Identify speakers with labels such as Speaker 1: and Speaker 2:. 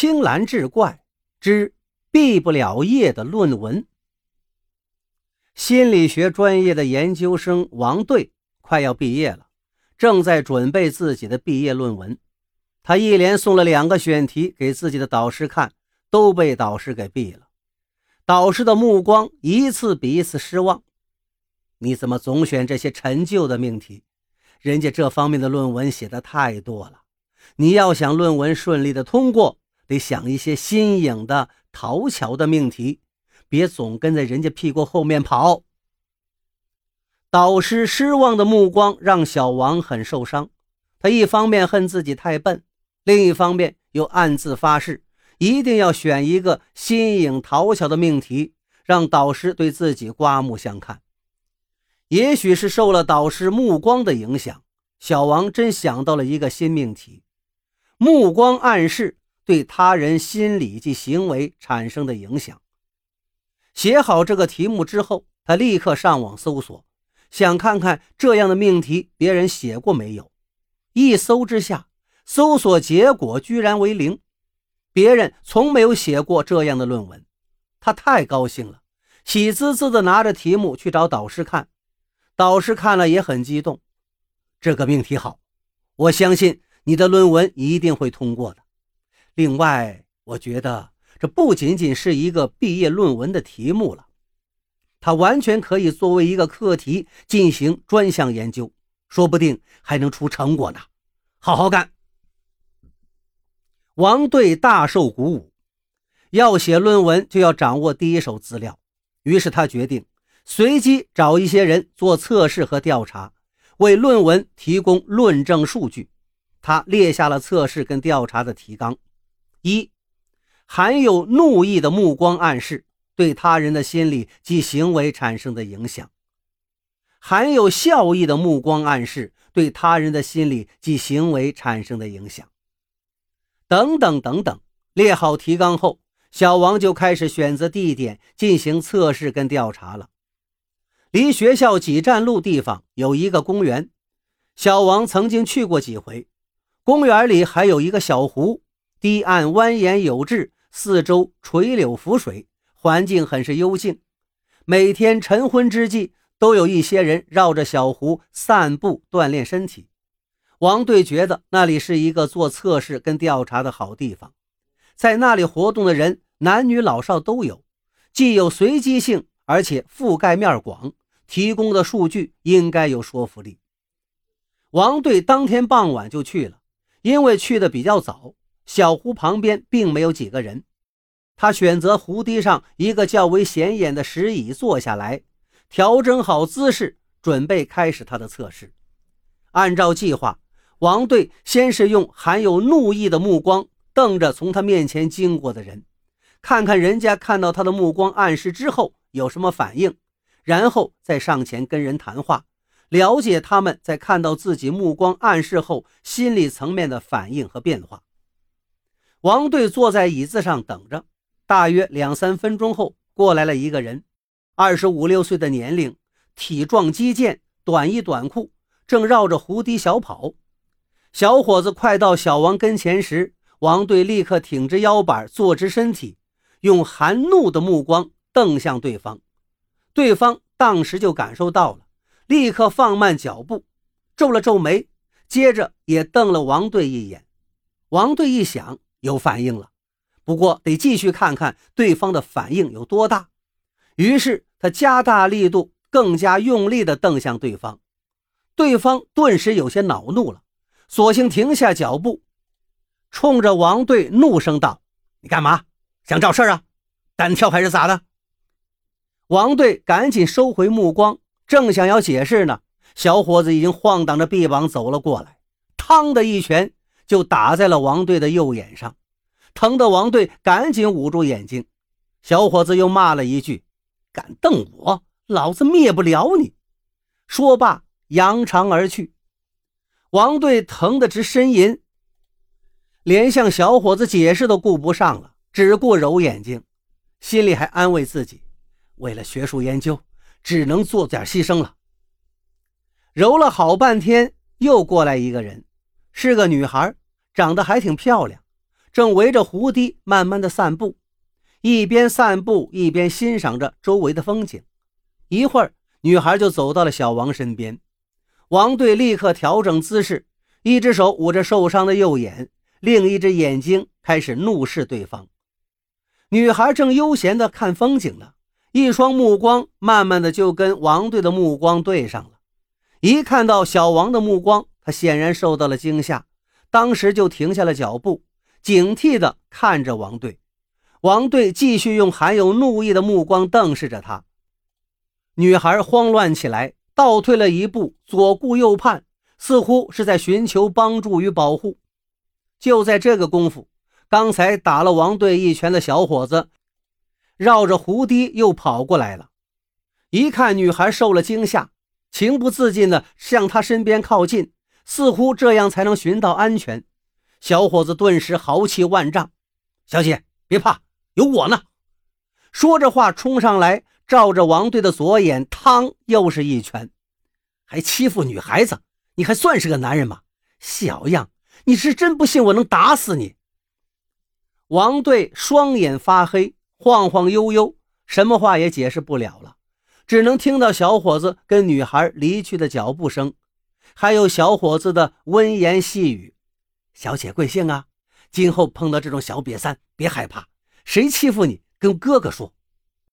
Speaker 1: 青蓝志怪之毕不了业的论文。心理学专业的研究生王队快要毕业了，正在准备自己的毕业论文。他一连送了两个选题给自己的导师看，都被导师给毙了。导师的目光一次比一次失望。你怎么总选这些陈旧的命题？人家这方面的论文写的太多了。你要想论文顺利的通过，得想一些新颖的、讨巧的命题，别总跟在人家屁股后面跑。导师失望的目光让小王很受伤，他一方面恨自己太笨，另一方面又暗自发誓，一定要选一个新颖讨巧的命题，让导师对自己刮目相看。也许是受了导师目光的影响，小王真想到了一个新命题。目光暗示对他人心理及行为产生的影响。写好这个题目之后，他立刻上网搜索，想看看这样的命题别人写过没有。一搜之下，搜索结果居然为零，别人从没有写过这样的论文。他太高兴了，喜滋滋地拿着题目去找导师看。导师看了也很激动，这个命题好，我相信。你的论文一定会通过的。另外，我觉得这不仅仅是一个毕业论文的题目了，它完全可以作为一个课题进行专项研究，说不定还能出成果呢。好好干！王队大受鼓舞，要写论文就要掌握第一手资料，于是他决定随机找一些人做测试和调查，为论文提供论证数据。他列下了测试跟调查的提纲：一、含有怒意的目光暗示对他人的心理及行为产生的影响；含有笑意的目光暗示对他人的心理及行为产生的影响。等等等等。列好提纲后，小王就开始选择地点进行测试跟调查了。离学校几站路地方有一个公园，小王曾经去过几回。公园里还有一个小湖，堤岸蜿蜒有致，四周垂柳浮水，环境很是幽静。每天晨昏之际，都有一些人绕着小湖散步锻炼身体。王队觉得那里是一个做测试跟调查的好地方，在那里活动的人男女老少都有，既有随机性，而且覆盖面广，提供的数据应该有说服力。王队当天傍晚就去了。因为去的比较早，小湖旁边并没有几个人。他选择湖堤上一个较为显眼的石椅坐下来，调整好姿势，准备开始他的测试。按照计划，王队先是用含有怒意的目光瞪着从他面前经过的人，看看人家看到他的目光暗示之后有什么反应，然后再上前跟人谈话。了解他们在看到自己目光暗示后心理层面的反应和变化。王队坐在椅子上等着，大约两三分钟后，过来了一个人，二十五六岁的年龄，体壮肌健，短衣短裤，正绕着湖堤小跑。小伙子快到小王跟前时，王队立刻挺直腰板，坐直身体，用含怒的目光瞪向对方。对方当时就感受到了。立刻放慢脚步，皱了皱眉，接着也瞪了王队一眼。王队一想，有反应了，不过得继续看看对方的反应有多大。于是他加大力度，更加用力地瞪向对方。对方顿时有些恼怒了，索性停下脚步，冲着王队怒声道：“你干嘛？想找事啊？单挑还是咋的？”王队赶紧收回目光。正想要解释呢，小伙子已经晃荡着臂膀走了过来，嘡的一拳就打在了王队的右眼上，疼得王队赶紧捂住眼睛。小伙子又骂了一句：“敢瞪我，老子灭不了你！”说罢扬长而去。王队疼得直呻吟，连向小伙子解释都顾不上了，只顾揉眼睛，心里还安慰自己：为了学术研究。只能做点牺牲了。揉了好半天，又过来一个人，是个女孩，长得还挺漂亮。正围着湖堤慢慢的散步，一边散步一边欣赏着周围的风景。一会儿，女孩就走到了小王身边。王队立刻调整姿势，一只手捂着受伤的右眼，另一只眼睛开始怒视对方。女孩正悠闲的看风景呢，一双目光慢慢的就跟王队的目光对上了。一看到小王的目光，他显然受到了惊吓，当时就停下了脚步，警惕地看着王队。王队继续用含有怒意的目光瞪视着他。女孩慌乱起来。倒退了一步，左顾右盼，似乎是在寻求帮助与保护。就在这个功夫，刚才打了王队一拳的小伙子，绕着湖堤又跑过来了。一看女孩受了惊吓，情不自禁地向她身边靠近，似乎这样才能寻到安全。小伙子顿时豪气万丈：“小姐别怕，有我呢！”说着话，冲上来。照着王队的左眼，嘡，又是一拳，还欺负女孩子，你还算是个男人吗？小样，你是真不信我能打死你？王队双眼发黑，晃晃悠悠，什么话也解释不了了，只能听到小伙子跟女孩离去的脚步声，还有小伙子的温言细语：“小姐贵姓啊？今后碰到这种小瘪三，别害怕，谁欺负你，跟哥哥说。”